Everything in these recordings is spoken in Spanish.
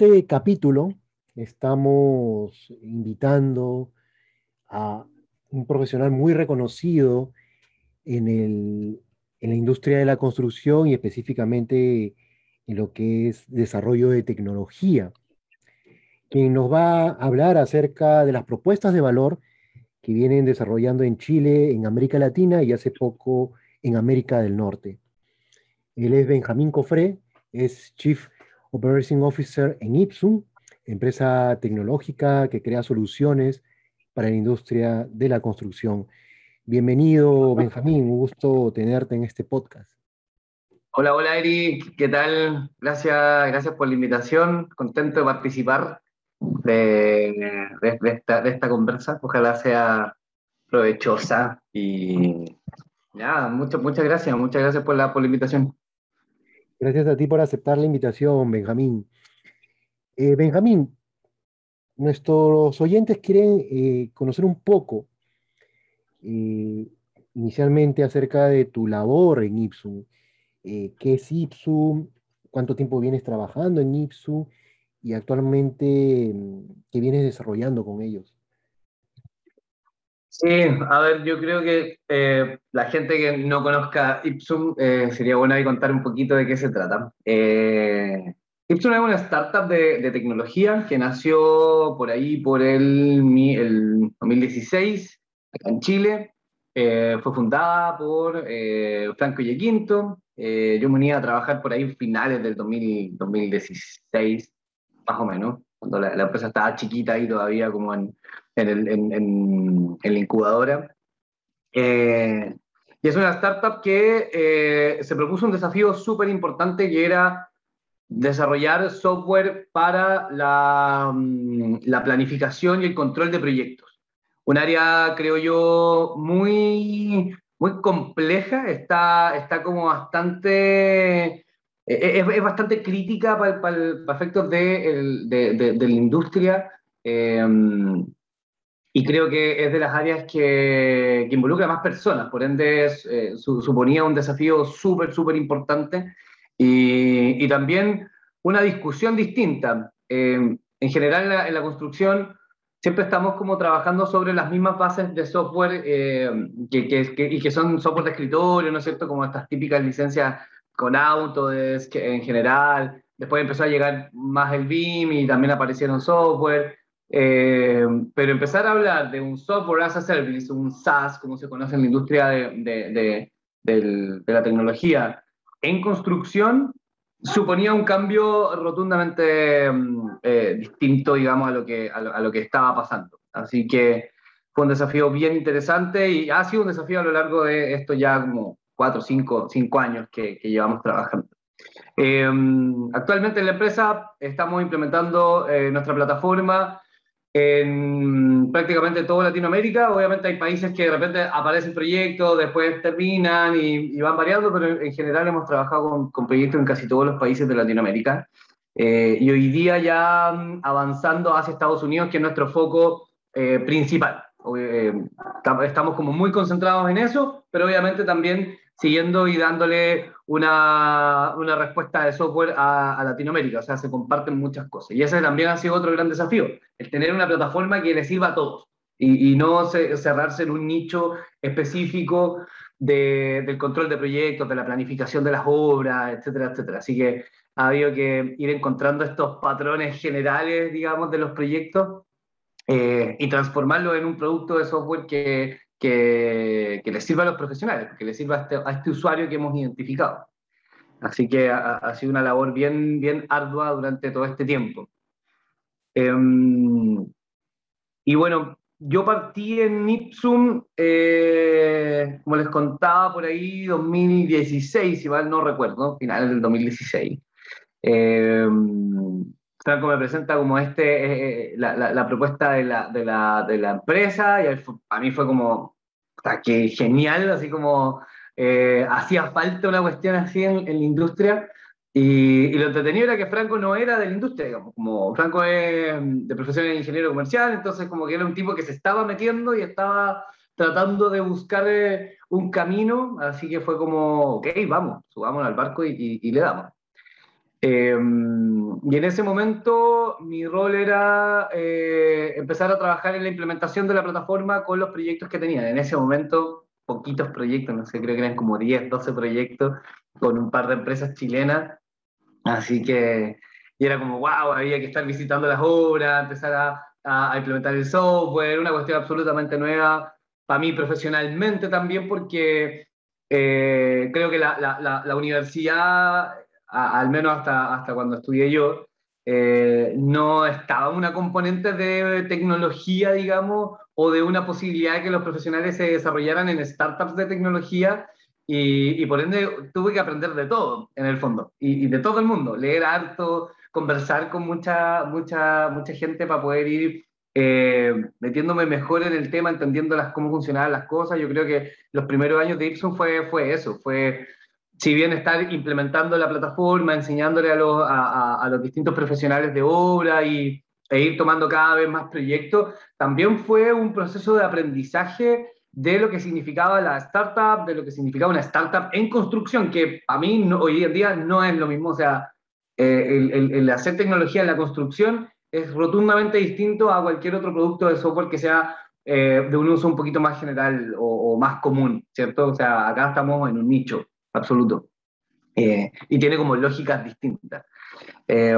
este capítulo estamos invitando a un profesional muy reconocido en, la industria de la construcción y específicamente en lo que es desarrollo de tecnología, quien nos va a hablar acerca de las propuestas de valor que vienen desarrollando en Chile, en América Latina y hace poco en América del Norte. Él es Benjamín Cofré, es Chief Operating Officer en Ipsum, empresa tecnológica que crea soluciones para la industria de la construcción. Bienvenido, Benjamín, un gusto tenerte en este podcast. Hola, hola Eric, ¿qué tal? Gracias, gracias por la invitación, contento de participar de, esta, de esta conversa, ojalá sea provechosa y nada, muchas, muchas gracias, muchas gracias por la, por la invitación. Gracias a ti por aceptar la invitación, Benjamín. Eh, Benjamín, nuestros oyentes quieren eh, conocer un poco eh, inicialmente acerca de tu labor en Ipsum. ¿Qué es Ipsum? ¿Cuánto tiempo vienes trabajando en Ipsum? Y actualmente, ¿qué vienes desarrollando con ellos? Sí, a ver, yo creo que la gente que no conozca Ipsum sería bueno ahí contar un poquito de qué se trata. Ipsum es una startup de, tecnología que nació por ahí por el, el 2016, acá en Chile. Eh, fue fundada por eh, Franco Yequinto. Eh, yo me uní a trabajar por ahí finales del 2016, más o menos, cuando la, empresa estaba chiquita ahí todavía como en, en, la incubadora. y es una startup que se propuso un desafío súper importante que era desarrollar software para mm, la, planificación y el control de proyectos. Un área, creo yo, muy, muy compleja, está, está como bastante, e, e, es, bastante crítica para, para, efectos de, de, la industria em, y creo que es de las áreas que, que involucra más personas, por ende eh, suponía un desafío súper, súper importante y, también una discusión distinta. Eh, en general en la, construcción siempre estamos como trabajando sobre las mismas bases de software eh, que, que, y que son software de escritorio, ¿no es cierto? Como estas típicas licencias con Autodesk en general. Después empezó a llegar más el BIM y también aparecieron software. Eh, pero empezar a hablar de un software as a service, un SaaS, como se conoce en la industria de, de, de, de la tecnología, en construcción suponía un cambio rotundamente mm, eh, distinto, digamos, a lo, que, a lo, que estaba pasando. Así que fue un desafío bien interesante y ha sido un desafío a lo largo de esto ya como cuatro, cinco, cinco años que, llevamos trabajando. Eh, actualmente en la empresa estamos implementando eh, nuestra plataforma en prácticamente toda Latinoamérica. Obviamente hay países que de repente aparecen proyectos, después terminan y, van variando, pero en general hemos trabajado con, proyectos en casi todos los países de Latinoamérica. Eh, y hoy día ya mm, avanzando hacia Estados Unidos, que es nuestro foco eh, principal. Eh, estamos como muy concentrados en eso, pero obviamente también siguiendo y dándole una, una respuesta de software a, Latinoamérica. O sea, se comparten muchas cosas. Y ese también ha sido otro gran desafío, el tener una plataforma que le sirva a todos y, y no cerrarse en un nicho específico de, del control de proyectos, de la planificación de las obras, etcétera, etcétera. Así que ha habido que ir encontrando estos patrones generales, digamos, de los proyectos eh, y transformarlo en un producto de software que, que, que sirva a los profesionales, que le sirva a este, a este usuario que hemos identificado. Así que ha, sido una labor bien, bien ardua durante todo este tiempo. Em, y bueno, yo partí en Ipsum, eh, como les contaba, por ahí 2016, si mal no recuerdo, finales del 2016. Eh, Franco me presenta como este, eh, la, la, propuesta de la, de, la, de la, empresa y a mí fue como, que genial, así como eh, hacía falta una cuestión así en, la industria. Y, lo entretenido era que Franco no era de la industria, digamos, como Franco es de profesión de ingeniero comercial, entonces como que era un tipo que se estaba metiendo y estaba tratando de buscar eh, un camino, así que fue como, ok, vamos, subamos al barco y, y le damos. Em, y en ese momento mi rol era eh, empezar a trabajar en la implementación de la plataforma con los proyectos que tenía. En ese momento, poquitos proyectos, no sé, creo que eran como 10, 12 proyectos con un par de empresas chilenas. Así que, y era como, wow, había que estar visitando las obras, empezar a, a implementar el software, una cuestión absolutamente nueva para mí profesionalmente también, porque eh, creo que la, la, la universidad al menos hasta, hasta cuando estudié yo, eh, no estaba una componente de tecnología, digamos, o de una posibilidad de que los profesionales se desarrollaran en startups de tecnología y, por ende tuve que aprender de todo, en el fondo, y, de todo el mundo, leer harto, conversar con mucha, mucha, mucha gente para poder ir eh, metiéndome mejor en el tema, entendiendo las, cómo funcionaban las cosas. Yo creo que los primeros años de Ipsum fue, fue eso, fue si bien estar implementando la plataforma, enseñándole a los, distintos profesionales de obra y, e ir tomando cada vez más proyectos, también fue un proceso de aprendizaje de lo que significaba la startup, de lo que significaba una startup en construcción, que a mí hoy en día no es lo mismo. O sea, eh, el, el, hacer tecnología en la construcción es rotundamente distinto a cualquier otro producto de software que sea eh, de un uso un poquito más general o, o, más común, ¿cierto? O sea, acá estamos en un nicho absoluto. Eh, y tiene como lógicas distintas. Eh,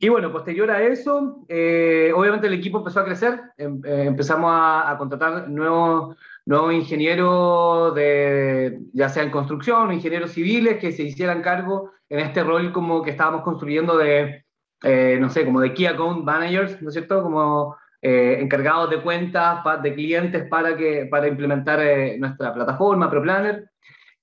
y bueno, posterior a eso, eh, obviamente el equipo empezó a crecer, em, empezamos a, contratar nuevos, nuevos ingenieros, de, ya sea en construcción, ingenieros civiles, que se hicieran cargo en este rol como que estábamos construyendo de, no sé, como de Key Account Managers, ¿no es cierto? Como encargados de cuentas de clientes para, que, para implementar nuestra plataforma ProPlanner.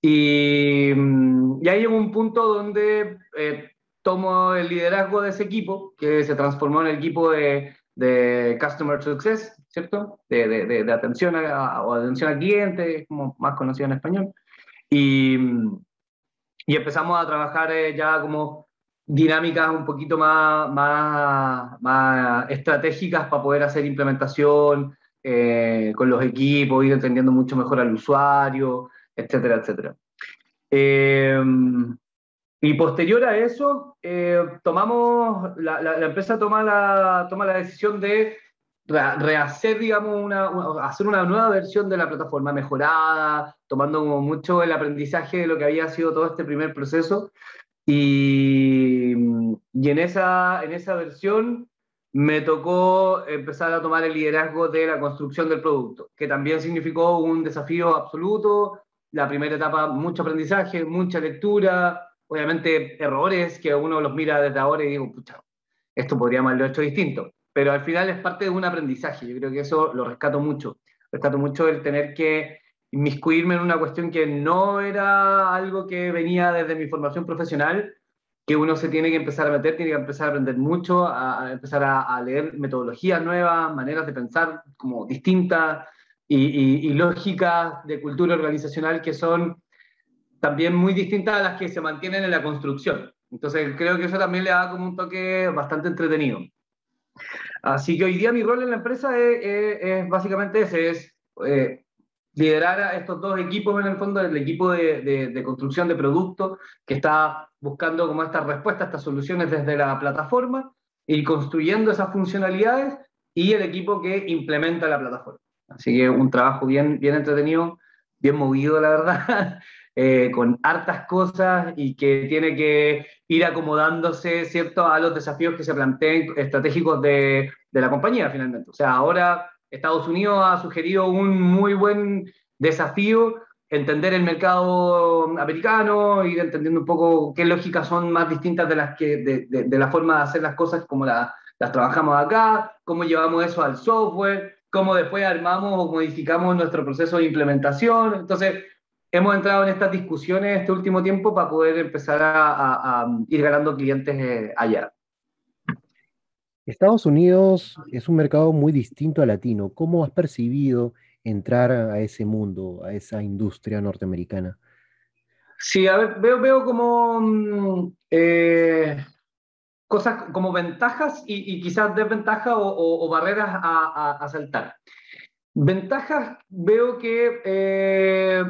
Y, mm, y ahí llegó un punto donde eh, tomo el liderazgo de ese equipo, que se transformó en el equipo de, de Customer Success, ¿cierto? De, de, de atención a, o atención al cliente, como más conocido en español. Y, mm, y empezamos a trabajar eh, ya como dinámicas un poquito más, más, más estratégicas para poder hacer implementación eh, con los equipos, ir entendiendo mucho mejor al usuario, etcétera, etcétera. Eh, y posterior a eso, eh, tomamos, la, la, empresa toma la, toma la decisión de rehacer, digamos, una, hacer una nueva versión de la plataforma mejorada, tomando como mucho el aprendizaje de lo que había sido todo este primer proceso. Y, y en, esa, en esa versión me tocó empezar a tomar el liderazgo de la construcción del producto, que también significó un desafío absoluto, la primera etapa, mucho aprendizaje, mucha lectura, obviamente errores que uno los mira desde ahora y digo, pucha, esto podríamos haberlo hecho distinto. Pero al final es parte de un aprendizaje, yo creo que eso lo rescato mucho. Rescato mucho el tener que inmiscuirme en una cuestión que no era algo que venía desde mi formación profesional, que uno se tiene que empezar a meter, tiene que empezar a aprender mucho, a, empezar a, a, leer metodologías nuevas, maneras de pensar como distintas, y, lógicas de cultura organizacional que son también muy distintas a las que se mantienen en la construcción. Entonces creo que eso también le da como un toque bastante entretenido. Así que hoy día mi rol en la empresa es, básicamente ese, es eh, liderar a estos dos equipos en el fondo, el equipo de, de, de, construcción de productos que está buscando como estas respuestas, estas soluciones desde la plataforma y construyendo esas funcionalidades y el equipo que implementa la plataforma. Así que un trabajo bien, bien entretenido, bien movido, la verdad, eh, con hartas cosas y que tiene que ir acomodándose, ¿cierto?, a los desafíos que se planteen estratégicos de, de la compañía, finalmente. O sea, ahora Estados Unidos ha sugerido un muy buen desafío, entender el mercado americano, ir entendiendo un poco qué lógicas son más distintas de, las que, de, la forma de hacer las cosas como la, las trabajamos acá, cómo llevamos eso al software, cómo después armamos o modificamos nuestro proceso de implementación. Entonces, hemos entrado en estas discusiones este último tiempo para poder empezar a, a, ir ganando clientes eh, allá. Estados Unidos es un mercado muy distinto al latino. ¿Cómo has percibido entrar a ese mundo, a esa industria norteamericana? Sí, a ver, veo, veo como mm, eh, cosas como ventajas y, quizás desventajas o, barreras a, saltar. Ventajas, veo que eh,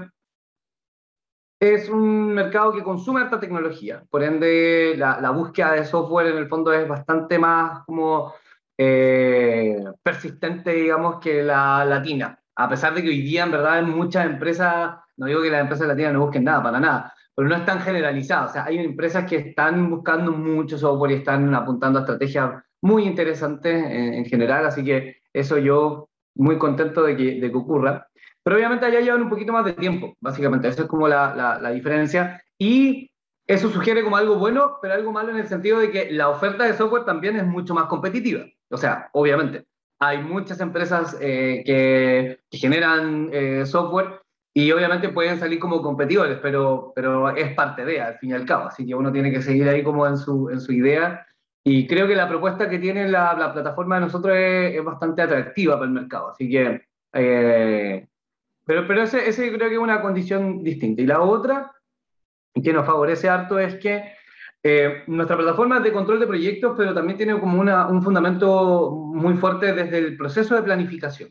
es un mercado que consume alta tecnología, por ende la, búsqueda de software en el fondo es bastante más como eh, persistente, digamos, que la latina, a pesar de que hoy día en verdad en muchas empresas, no digo que las empresas latinas no busquen nada, para nada, pero no están generalizadas, o sea, hay empresas que están buscando mucho software y están apuntando a estrategias muy interesantes en, general, así que eso yo muy contento de que, de que ocurra. Pero obviamente allá llevan un poquito más de tiempo, básicamente. Esa es como la, la, diferencia. Y eso sugiere como algo bueno, pero algo malo en el sentido de que la oferta de software también es mucho más competitiva. O sea, obviamente, hay muchas empresas eh, que, generan eh, software y obviamente pueden salir como competidores, pero, pero es parte de, al fin y al cabo. Así que uno tiene que seguir ahí como en su, en su idea. Y creo que la propuesta que tiene la, la plataforma de nosotros es, bastante atractiva para el mercado. Así que eh, pero, pero ese creo que es una condición distinta. Y la otra, que nos favorece harto, es que eh, nuestra plataforma es de control de proyectos, pero también tiene como una, un fundamento muy fuerte desde el proceso de planificación.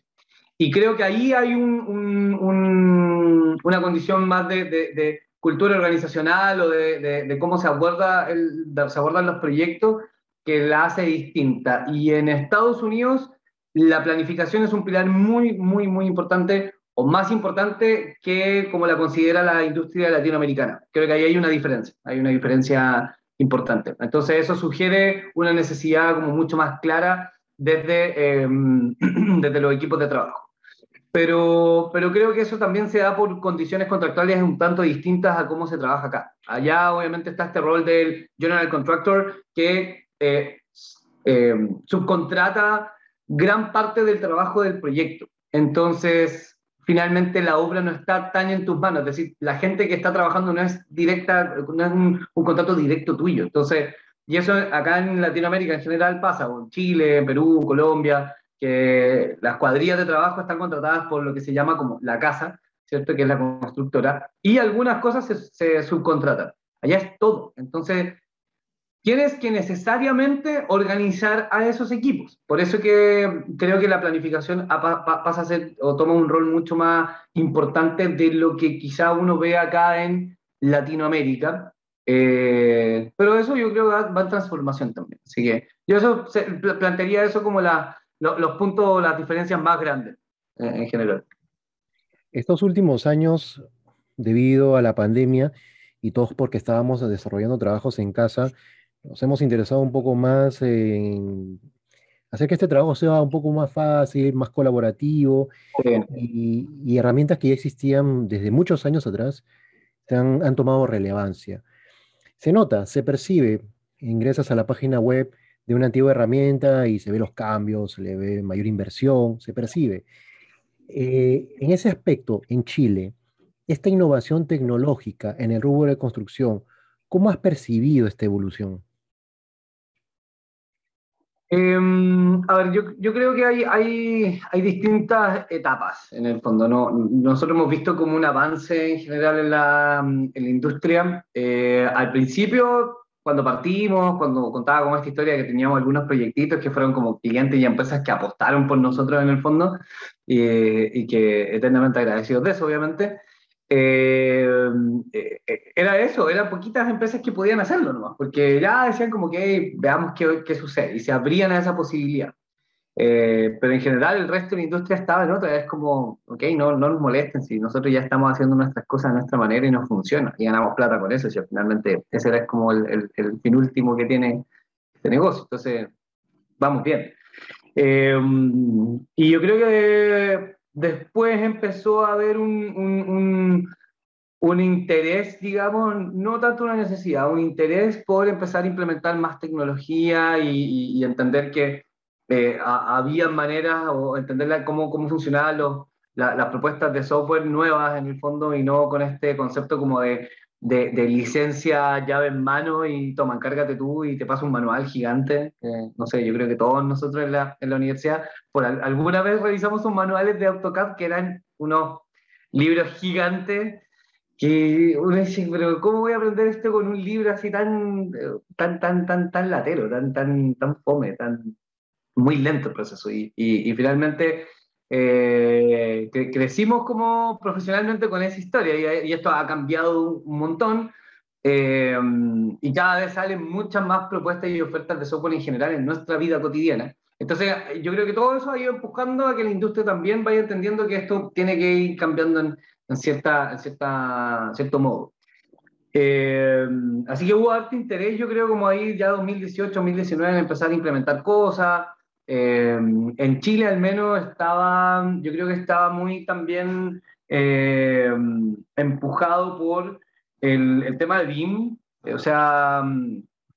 Y creo que ahí hay un, un, una condición más de, de, cultura organizacional o de, de, cómo se, aborda el, se abordan los proyectos que la hace distinta. Y en Estados Unidos la planificación es un pilar muy, muy, muy importante o más importante que como la considera la industria latinoamericana. Creo que ahí hay una diferencia, hay una diferencia importante. Entonces eso sugiere una necesidad como mucho más clara desde, em, desde los equipos de trabajo. Pero, pero creo que eso también se da por condiciones contractuales un tanto distintas a cómo se trabaja acá. Allá obviamente está este rol del general contractor que eh, em, subcontrata gran parte del trabajo del proyecto. Entonces, finalmente la obra no está tan en tus manos. Es decir, la gente que está trabajando no es directa, no es un, contrato directo tuyo. Entonces, y eso acá en Latinoamérica en general pasa, en Chile, Perú, Colombia, que las cuadrillas de trabajo están contratadas por lo que se llama como la casa, ¿cierto? Que es la constructora, y algunas cosas se, se subcontratan. Allá es todo. Entonces, tienes que necesariamente organizar a esos equipos. Por eso que creo que la planificación pasa a ser o toma un rol mucho más importante de lo que quizá uno ve acá en Latinoamérica. Eh, pero eso yo creo que va, en transformación también. Así que yo eso plantearía eso como la, los puntos, las diferencias más grandes eh, en general. Estos últimos años, debido a la pandemia y todos porque estábamos desarrollando trabajos en casa, nos hemos interesado un poco más en hacer que este trabajo sea un poco más fácil, más colaborativo y, herramientas que ya existían desde muchos años atrás han, han, tomado relevancia. Se nota, se percibe, ingresas a la página web de una antigua herramienta y se ve los cambios, se le ve mayor inversión, se percibe. Eh, en ese aspecto, en Chile, esta innovación tecnológica en el rubro de construcción, ¿cómo has percibido esta evolución? Em, a ver, yo, yo, creo que hay, hay, hay, distintas etapas en el fondo. ¿no? Nosotros hemos visto como un avance en general en la, en la industria. Eh, al principio, cuando partimos, cuando contaba como esta historia que teníamos algunos proyectitos que fueron como clientes y empresas que apostaron por nosotros en el fondo y que eternamente agradecidos de eso, obviamente. Eh, eh, era eso, eran poquitas empresas que podían hacerlo nomás, porque ya decían como que veamos qué, qué, sucede y se abrían a esa posibilidad. Eh, pero en general el resto de la industria estaba en otra, es como, ok, no, no nos molesten si nosotros ya estamos haciendo nuestras cosas de nuestra manera y nos funciona y ganamos plata con eso, si finalmente ese era como el, el, el fin último que tiene este negocio, entonces vamos bien. y yo creo que Después empezó a haber un, un, interés, digamos, no tanto una necesidad, un interés por empezar a implementar más tecnología y, entender que eh, había maneras o entender cómo, cómo funcionaban las propuestas de software nuevas en el fondo y no con este concepto como de de, licencia llave en mano y toma, encárgate tú y te pasa un manual gigante. no sé, yo creo que todos nosotros en la, en la universidad, por alguna vez revisamos unos manuales de AutoCAD que eran unos libros gigantes que uno dice, pero ¿cómo voy a aprender esto con un libro así tan, tan, tan, tan, tan latero, tan, tan, tan fome, tan muy lento el proceso? Y, y, finalmente eh, crecimos como profesionalmente con esa historia y, esto ha cambiado un montón. Eh, y cada vez salen muchas más propuestas y ofertas de software en general en nuestra vida cotidiana. Entonces, yo creo que todo eso ha ido empujando a que la industria también vaya entendiendo que esto tiene que ir cambiando en, en cierta, en cierta, cierto modo. Eh, así que hubo harto interés, yo creo, como ahí ya 2018, 2019, en empezar a implementar cosas. Eh, en Chile al menos estaba, yo creo que estaba muy también eh, empujado por el, el, tema de BIM. O sea,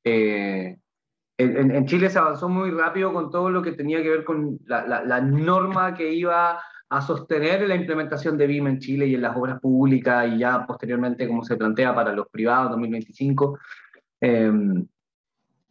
en, en, Chile se avanzó muy rápido con todo lo que tenía que ver con la, la, la norma que iba a sostener la implementación de BIM en Chile y en las obras públicas y ya posteriormente como se plantea para los privados 2025. Em,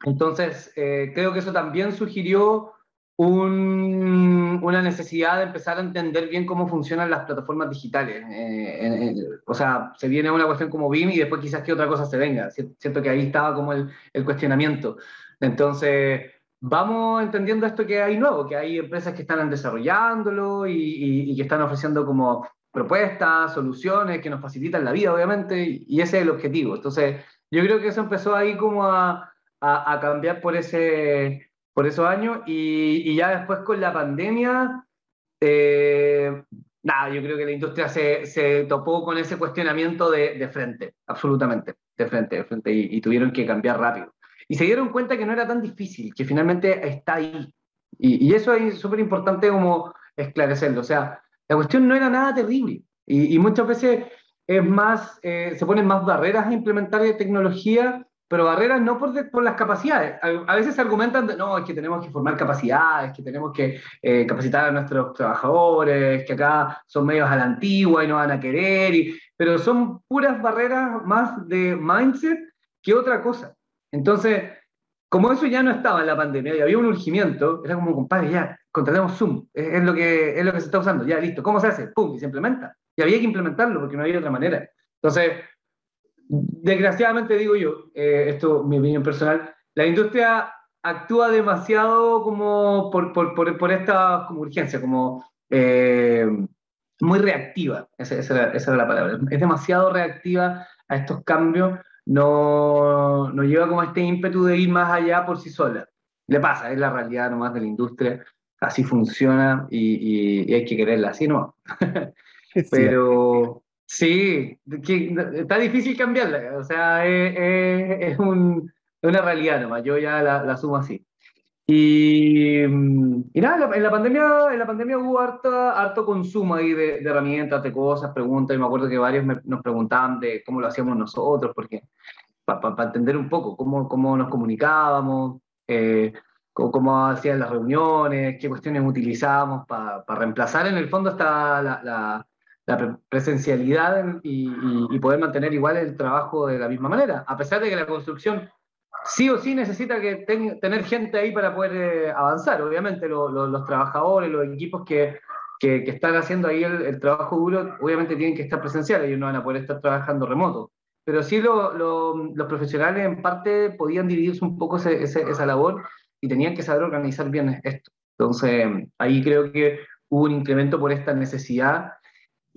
entonces, eh, creo que eso también sugirió una necesidad de empezar a entender bien cómo funcionan las plataformas digitales. Eh, o sea, se viene una cuestión como BIM y después quizás que otra cosa se venga. Siento que ahí estaba como el, cuestionamiento. Entonces, vamos entendiendo esto que hay nuevo, que hay empresas que están desarrollándolo y, que están ofreciendo como propuestas, soluciones que nos facilitan la vida, obviamente, y, ese es el objetivo. Entonces, yo creo que eso empezó ahí como a, cambiar por, ese, por esos años y, ya después con la pandemia, eh, nada, yo creo que la industria se, se topó con ese cuestionamiento de, de, frente, absolutamente, de frente, de frente, y tuvieron que cambiar rápido. Y se dieron cuenta que no era tan difícil, que finalmente está ahí. Y, eso es súper importante como esclarecerlo. O sea, la cuestión no era nada terrible. Y, muchas veces es más, eh, se ponen más barreras a implementar tecnología, pero barreras no por, por las capacidades. A, veces se argumentan de, no, es que tenemos que formar capacidades, que tenemos que eh, capacitar a nuestros trabajadores, que acá son medios a la antigua y no van a querer, y, pero son puras barreras más de mindset que otra cosa. Entonces, como eso ya no estaba en la pandemia y había un urgimiento, era como, compadre, ya, contratemos Zoom, es, lo que, es lo que se está usando, ya, listo, ¿cómo se hace? ¡Pum! Y se implementa. Y había que implementarlo porque no había otra manera. Entonces, desgraciadamente digo yo, eh, esto mi opinión personal, la industria actúa demasiado como por, por, por, por esta como urgencia, como eh, muy reactiva, esa, esa, era la palabra, es demasiado reactiva a estos cambios no, no lleva como este ímpetu de ir más allá por sí sola. Le pasa, es la realidad nomás de la industria, así funciona y, hay que quererla así, ¿no? Pero sí, está difícil cambiarla, o sea, es, una realidad nomás, yo ya la, la asumo así. Y, y, nada, en la, pandemia, en la pandemia hubo harto consumo ahí de, herramientas, de cosas, preguntas, y me acuerdo que varios nos preguntaban de cómo lo hacíamos nosotros, porque para entender un poco cómo, cómo nos comunicábamos, eh, cómo, hacían las reuniones, qué cuestiones utilizábamos para reemplazar en el fondo hasta la, la, presencialidad y, poder mantener igual el trabajo de la misma manera, a pesar de que la construcción sí o sí necesita que tener gente ahí para poder eh, avanzar. Obviamente los trabajadores, los equipos que, que, están haciendo ahí el, trabajo duro, obviamente tienen que estar presenciales, ellos no van a poder estar trabajando remoto. Pero sí los profesionales en parte podían dividirse un poco esa labor y tenían que saber organizar bien esto. Entonces, ahí creo que hubo un incremento por esta necesidad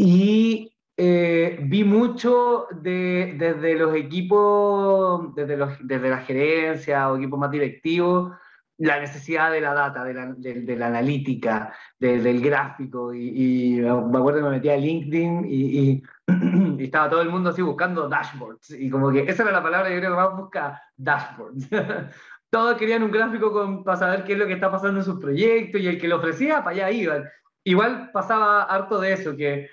y eh, vi mucho de, desde los equipos, desde, los, desde la gerencia o equipos más directivos, la necesidad de la data, de la, de, la analítica, del gráfico. Y, me acuerdo que me metía a LinkedIn y, y, estaba todo el mundo así buscando dashboards. Y como que esa era la palabra que creo que más busca, dashboards. Todos querían un gráfico con, para saber qué es lo que está pasando en sus proyectos y el que lo ofrecía, para allá iban. Igual pasaba harto de eso, que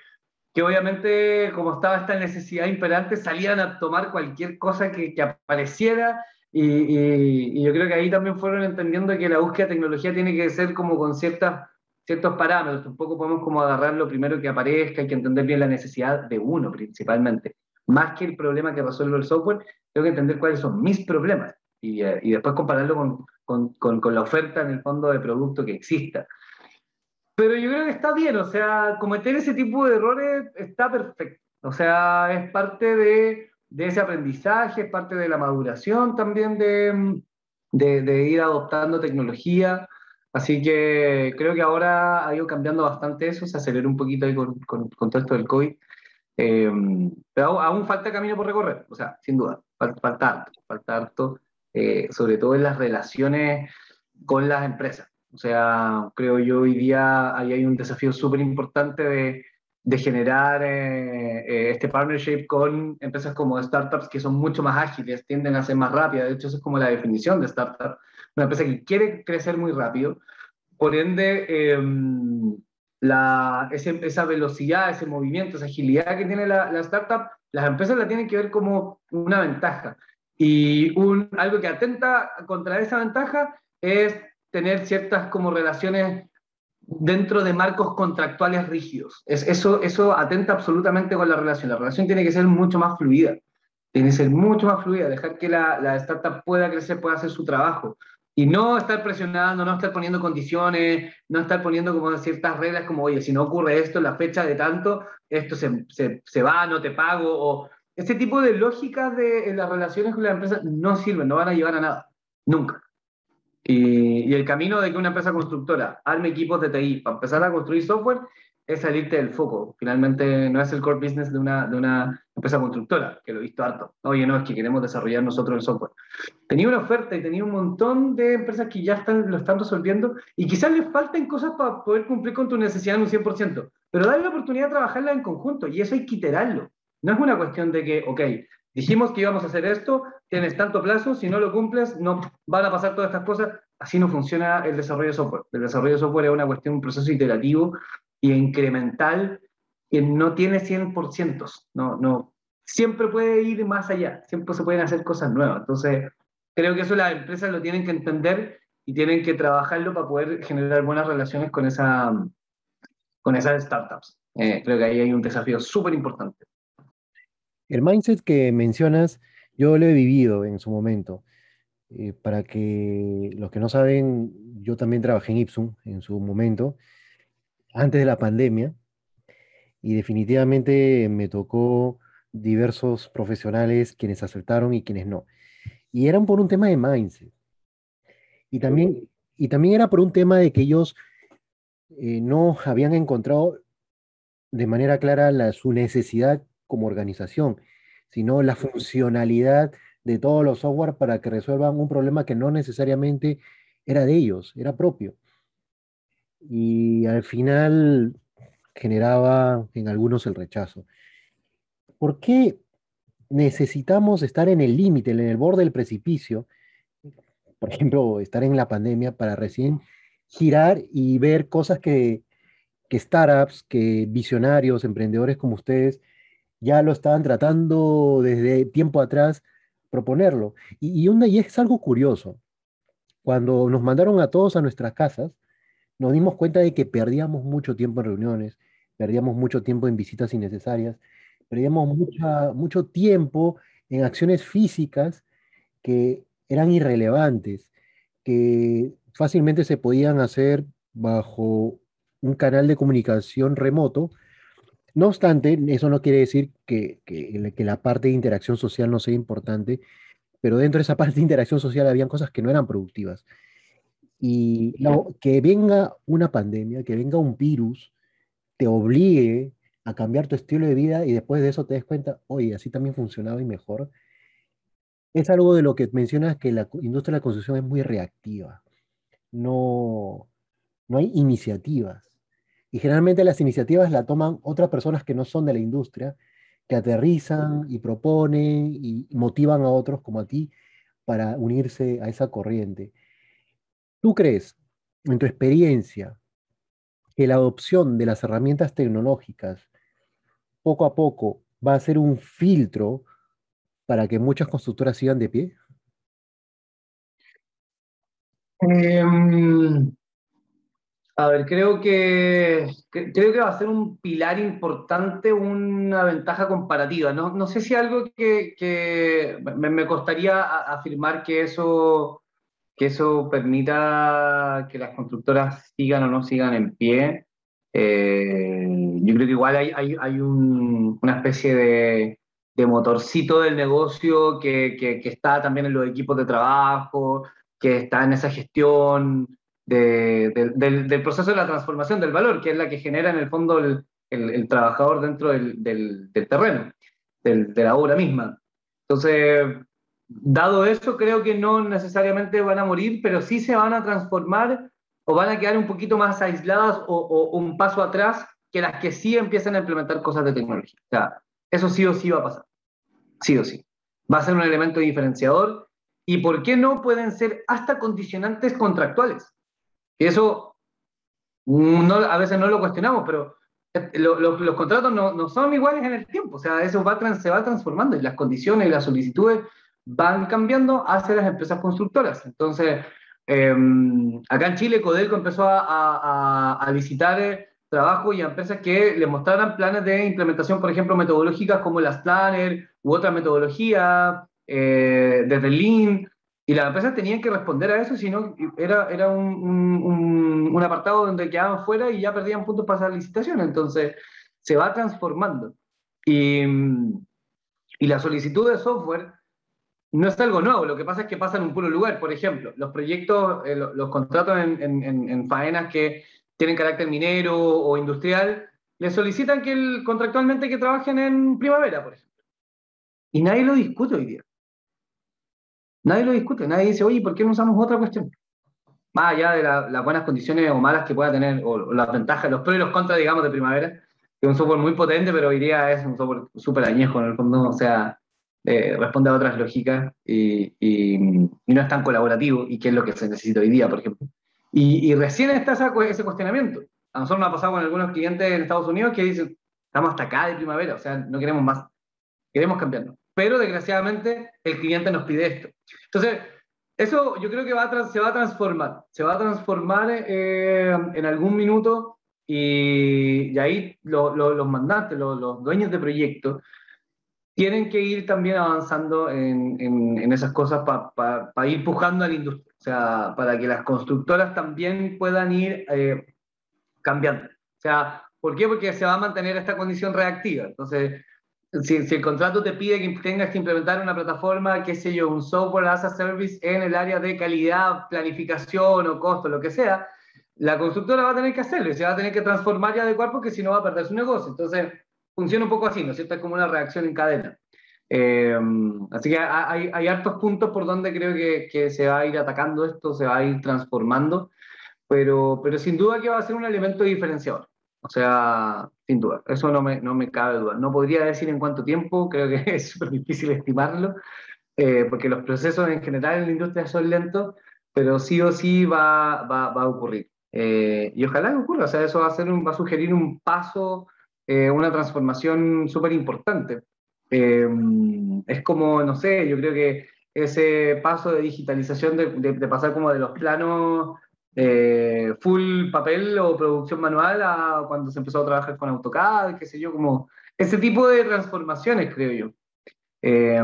que obviamente como estaba esta necesidad imperante, salían a tomar cualquier cosa que, que apareciera. Y, y, yo creo que ahí también fueron entendiendo que la búsqueda de tecnología tiene que ser como con ciertas, ciertos parámetros, tampoco podemos como agarrar lo primero que aparezca, hay que entender bien la necesidad de uno principalmente, más que el problema que resuelve el software, tengo que entender cuáles son mis problemas y, eh, y después compararlo con, con, con, con la oferta en el fondo de producto que exista. Pero yo creo que está bien, o sea, cometer ese tipo de errores está perfecto. O sea, es parte de, de ese aprendizaje, es parte de la maduración también de, de, ir adoptando tecnología. Así que creo que ahora ha ido cambiando bastante eso, se aceleró un poquito ahí con, con, con todo esto del COVID. Eh, pero aún falta camino por recorrer, o sea, sin duda, falta, harto, falta harto, eh, sobre todo en las relaciones con las empresas. O sea, creo yo hoy día ahí hay un desafío súper importante de, de, generar eh, este partnership con empresas como startups que son mucho más ágiles, tienden a ser más rápidas. De hecho, eso es como la definición de startup. Una empresa que quiere crecer muy rápido. Por ende, em, la, esa velocidad, ese movimiento, esa agilidad que tiene la, la, startup, las empresas la tienen que ver como una ventaja. Y un, algo que atenta contra esa ventaja es tener ciertas como relaciones dentro de marcos contractuales rígidos. Es, eso, eso atenta absolutamente con la relación. La relación tiene que ser mucho más fluida. Tiene que ser mucho más fluida, dejar que la, la startup pueda crecer, pueda hacer su trabajo. Y no estar presionando, no estar poniendo condiciones, no estar poniendo como ciertas reglas como, oye, si no ocurre esto, la fecha de tanto, esto se, se, se va, no te pago. O ese tipo de lógicas de las relaciones con la empresa no sirven, no van a llevar a nada. Nunca. Y, y, el camino de que una empresa constructora arme equipos de TI para empezar a construir software es salirte del foco. Finalmente no es el core business de una, de una empresa constructora, que lo he visto harto. Oye, no, es que queremos desarrollar nosotros el software. Tenía una oferta y tenía un montón de empresas que ya están, lo están resolviendo y quizás les falten cosas para poder cumplir con tu necesidad en un 100%, pero dale la oportunidad de trabajarla en conjunto y eso hay que iterarlo. No es una cuestión de que, ok, dijimos que íbamos a hacer esto, tienes tanto plazo, si no lo cumples, no van a pasar todas estas cosas. Así no funciona el desarrollo de software. El desarrollo de software es una cuestión, un proceso iterativo y incremental que no tiene 100%, no, no, siempre puede ir más allá, siempre se pueden hacer cosas nuevas. Entonces, creo que eso las empresas lo tienen que entender y tienen que trabajarlo para poder generar buenas relaciones con, esa, con esas startups. Eh, creo que ahí hay un desafío súper importante. El mindset que mencionas, yo lo he vivido en su momento. Eh, para que los que no saben, yo también trabajé en Ipsum en su momento antes de la pandemia y definitivamente me tocó diversos profesionales quienes aceptaron y quienes no. Y eran por un tema de mindset. Y también, y también era por un tema de que ellos eh, no habían encontrado de manera clara la, su necesidad como organización, sino la funcionalidad de todos los software para que resuelvan un problema que no necesariamente era de ellos, era propio y al final generaba en algunos el rechazo. ¿Por qué necesitamos estar en el límite, en el borde del precipicio? Por ejemplo, estar en la pandemia para recién girar y ver cosas que, que startups, que visionarios, emprendedores como ustedes ya lo estaban tratando desde tiempo atrás proponerlo. Y, una, y es algo curioso. Cuando nos mandaron a todos a nuestras casas, nos dimos cuenta de que perdíamos mucho tiempo en reuniones, perdíamos mucho tiempo en visitas innecesarias, perdíamos mucha, mucho tiempo en acciones físicas que eran irrelevantes, que fácilmente se podían hacer bajo un canal de comunicación remoto. No obstante, eso no quiere decir que, que, que la parte de interacción social no sea importante, pero dentro de esa parte de interacción social habían cosas que no eran productivas. Y que venga una pandemia, que venga un virus, te obligue a cambiar tu estilo de vida y después de eso te des cuenta, oye, así también funcionaba y mejor. Es algo de lo que mencionas que la industria de la construcción es muy reactiva. No, no hay iniciativas. Y generalmente las iniciativas la toman otras personas que no son de la industria, que aterrizan y proponen y motivan a otros como a ti para unirse a esa corriente. ¿Tú crees, en tu experiencia, que la adopción de las herramientas tecnológicas poco a poco va a ser un filtro para que muchas constructoras sigan de pie? Eh, a ver, creo que, creo que va a ser un pilar importante, una ventaja comparativa. No, no sé si algo que, me, costaría afirmar que eso que eso permita que las constructoras sigan o no sigan en pie. Eh, yo creo que igual hay, hay, hay un, una especie de, de, motorcito del negocio que, que, está también en los equipos de trabajo, que está en esa gestión del, proceso de la transformación del valor, que es la que genera en el fondo el, trabajador dentro del, terreno, de la obra misma. Entonces, dado eso, creo que no necesariamente van a morir, pero sí se van a transformar o van a quedar un poquito más aisladas o, un paso atrás que las que sí empiezan a implementar cosas de tecnología. Eso sí o sí va a pasar. Sí o sí. Va a ser un elemento diferenciador y, ¿por qué no? Pueden ser hasta condicionantes contractuales. Y eso no, a veces no lo cuestionamos, pero los contratos no, no, son iguales en el tiempo, o sea, eso se va transformando y las condiciones y las solicitudes van cambiando hacia las empresas constructoras. Entonces, em, acá en Chile, Codelco empezó a, a, a visitar eh, trabajo y empresas que le mostraran planes de implementación, por ejemplo, metodológicas como las Planner u otra metodología, eh, desde Lean, y las empresas tenían que responder a eso, si no, era, era un, un, apartado donde quedaban fuera y ya perdían puntos para la licitación. Entonces, se va transformando. Y, y la solicitud de software no es algo nuevo, lo que pasa es que pasa en un puro lugar. Por ejemplo, los proyectos, eh, los, contratos en, en, en, faenas que tienen carácter minero o industrial, le solicitan que contractualmente que trabajen en primavera, por ejemplo. Y nadie lo discute hoy día. Nadie lo discute, nadie dice, oye, ¿por qué no usamos otra cuestión? Más allá de las buenas condiciones o malas que pueda tener, o, las ventajas, los pros y los contras, digamos, de primavera, que es un software muy potente, pero hoy día es un software súper añejo en el fondo, o sea, eh, responde a otras lógicas y, y, no es tan colaborativo, y que es lo que se necesita hoy día, por ejemplo. Y, recién está ese cuestionamiento. A nosotros nos ha pasado con algunos clientes en Estados Unidos que dicen, estamos hasta acá de primavera, o sea, no queremos más, queremos cambiarlo pero desgraciadamente el cliente nos pide esto. Entonces, eso yo creo que va se va a transformar, se va a transformar eh, en algún minuto y, ahí los mandantes, los dueños de proyectos, tienen que ir también avanzando en, en, esas cosas para ir pujando a la industria, o sea, para que las constructoras también puedan ir eh, cambiando. O sea, ¿por qué? Porque se va a mantener esta condición reactiva. Entonces, si, el contrato te pide que tengas que implementar una plataforma, qué sé yo, un software as a service en el área de calidad, planificación o costo, lo que sea, la constructora va a tener que hacerlo y se va a tener que transformar y adecuar porque si no va a perder su negocio. Entonces, funciona un poco así, ¿no es cierto? Es como una reacción en cadena. Eh, así que hay, hay, hartos puntos por donde creo que, que, se va a ir atacando esto, se va a ir transformando, pero, pero sin duda que va a ser un elemento diferenciador. O sea, sin duda, eso no me, no me cabe duda. No podría decir en cuánto tiempo, creo que es súper difícil estimarlo, eh, porque los procesos en general en la industria son lentos, pero sí o sí va, va, va a ocurrir. Eh, y ojalá que ocurra, o sea, eso va a, ser un, va a sugerir un paso, eh, una transformación súper importante. es como, no sé, yo creo que ese paso de digitalización, de, de, de pasar como de los planos eh, full papel o producción manual a cuando se empezó a trabajar con AutoCAD, qué sé yo, como ese tipo de transformaciones, creo yo. Eh,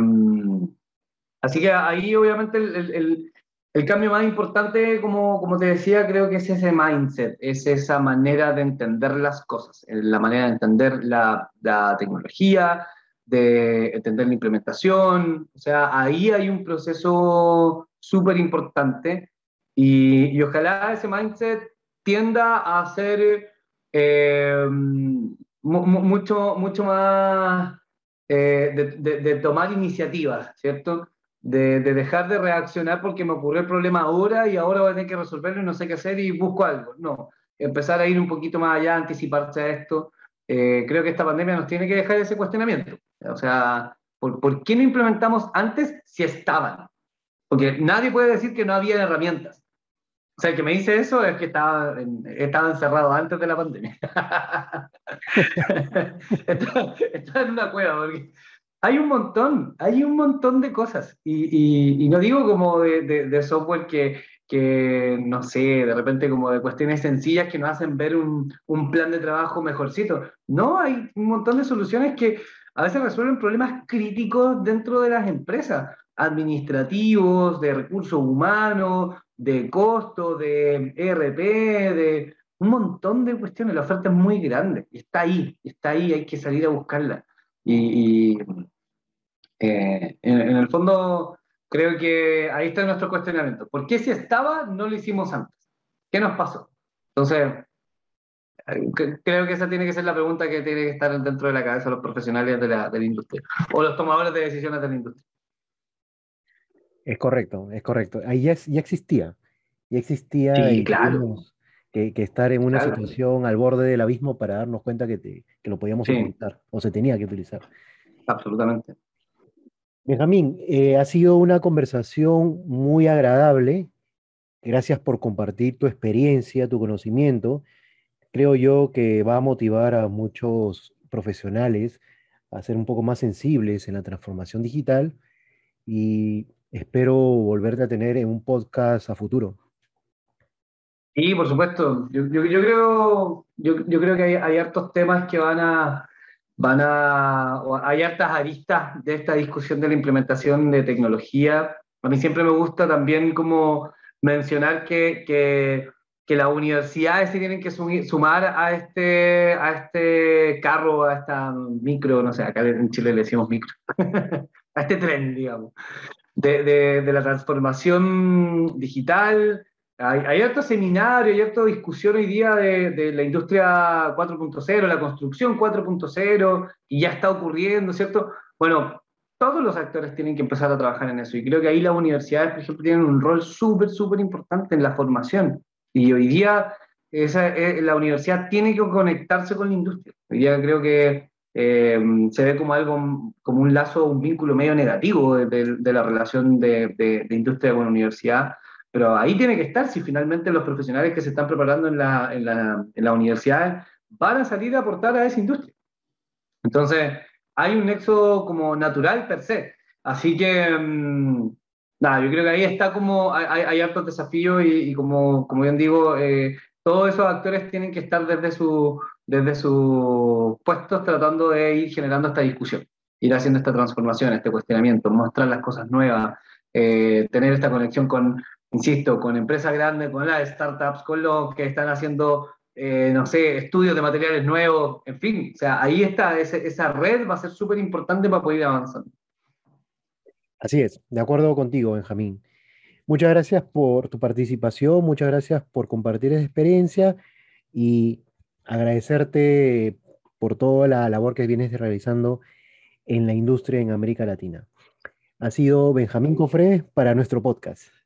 así que ahí obviamente el, el, el, cambio más importante, como, como te decía, creo que es ese mindset, es esa manera de entender las cosas, la manera de entender la, la tecnología, de entender la implementación, o sea, ahí hay un proceso súper importante y, ojalá ese mindset tienda a ser eh, mucho, mucho más eh, de, tomar iniciativas, ¿cierto? De, dejar de reaccionar porque me ocurrió el problema ahora y ahora voy a tener que resolverlo y no sé qué hacer y busco algo. No, empezar a ir un poquito más allá, anticiparse a esto. Eh, creo que esta pandemia nos tiene que dejar ese cuestionamiento. O sea, ¿por, ¿por qué no implementamos antes si estaban? Porque nadie puede decir que no había herramientas. O sea, el que me dice eso es que estaba, estaba encerrado antes de la pandemia. estaba, en una cueva, porque hay un montón, hay un montón de cosas. Y, y, no digo como de, de, software que, que, no sé, de repente como de cuestiones sencillas que nos hacen ver un, un plan de trabajo mejorcito. No, hay un montón de soluciones que a veces resuelven problemas críticos dentro de las empresas administrativos, de recursos humanos, de costo, de ERP, de un montón de cuestiones. La oferta es muy grande, está ahí, está ahí, hay que salir a buscarla. Y, eh, en, el fondo creo que ahí está nuestro cuestionamiento. ¿Por qué si estaba no lo hicimos antes? ¿Qué nos pasó? Entonces, creo que esa tiene que ser la pregunta que tiene que estar dentro de la cabeza de los profesionales de la, de la industria o los tomadores de decisiones de la industria. Es correcto, es correcto. Ahí ya, ya existía, ya existía sí, claro. que, que, estar en una situación al borde del abismo para darnos cuenta que, te, que lo podíamos utilizar o se tenía que utilizar. Absolutamente. Benjamín, eh, ha sido una conversación muy agradable. Gracias por compartir tu experiencia, tu conocimiento. Creo yo que va a motivar a muchos profesionales a ser un poco más sensibles en la transformación digital y espero volverte a tener en un podcast a futuro. Sí, por supuesto. Yo, creo, yo, creo que hay, hay hartos temas que van a, van a, hay hartas aristas de esta discusión de la implementación de tecnología. A mí siempre me gusta también como mencionar que, que, que las universidades se tienen que sumar a este, a este carro, a esta micro, no sé, acá en Chile le decimos micro, a este tren, digamos, de, la transformación digital, hay, hay harto seminario, hay harta discusión hoy día de, la industria 4.0, la construcción 4.0, y ya está ocurriendo, ¿cierto? Bueno, todos los actores tienen que empezar a trabajar en eso, y creo que ahí las universidades, por ejemplo, tienen un rol súper, súper importante en la formación, y hoy día esa, eh, la universidad tiene que conectarse con la industria. Hoy día creo que eh, se ve como algo, como un lazo, un vínculo medio negativo de, la relación de, de, industria con la universidad, pero ahí tiene que estar si finalmente los profesionales que se están preparando en la, en la, en la universidad van a salir a aportar a esa industria. Entonces, hay un nexo como natural per se. Así que, mm, nada, yo creo que ahí está como, hay, hay hartos desafíos y, como, como bien digo, eh, todos esos actores tienen que estar desde, su, desde sus puestos tratando de ir generando esta discusión, ir haciendo esta transformación, este cuestionamiento, mostrar las cosas nuevas, eh, tener esta conexión con, insisto, con empresas grandes, con las startups, con los que están haciendo, eh, no sé, estudios de materiales nuevos, en fin, o sea, ahí está, esa red va a ser súper importante para poder ir avanzando. Así es, de acuerdo contigo, Benjamín. Muchas gracias por tu participación, muchas gracias por compartir esa experiencia y agradecerte por toda la labor que vienes realizando en la industria en América Latina. Ha sido Benjamín Cofré para nuestro podcast.